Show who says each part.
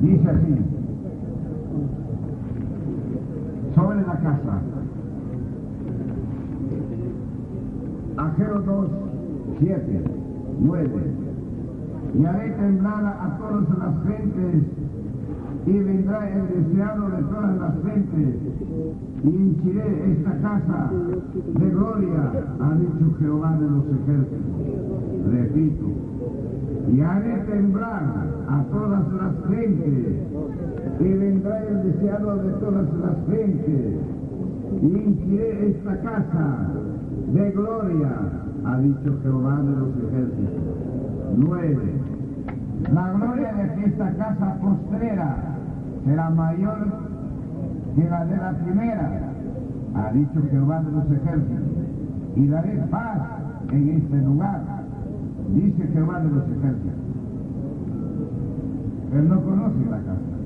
Speaker 1: Dice así, sobre la casa. Ageo 2, 7, 9. Y haré temblar a todas las gentes y vendrá el deseado de todas las gentes y hinchiré esta casa de gloria, ha dicho Jehová de los ejércitos. Repito, y haré temblar a todas gentes y vendrá el deseado de todas las gentes y hinchiré esta casa de gloria, ha dicho Jehová de los ejércitos. Nueve. La gloria de esta casa postrera será mayor que la de la primera, ha dicho Jehová de los ejércitos. Y daré paz en este lugar, dice Jehová de los ejércitos. Él no conoce la casa.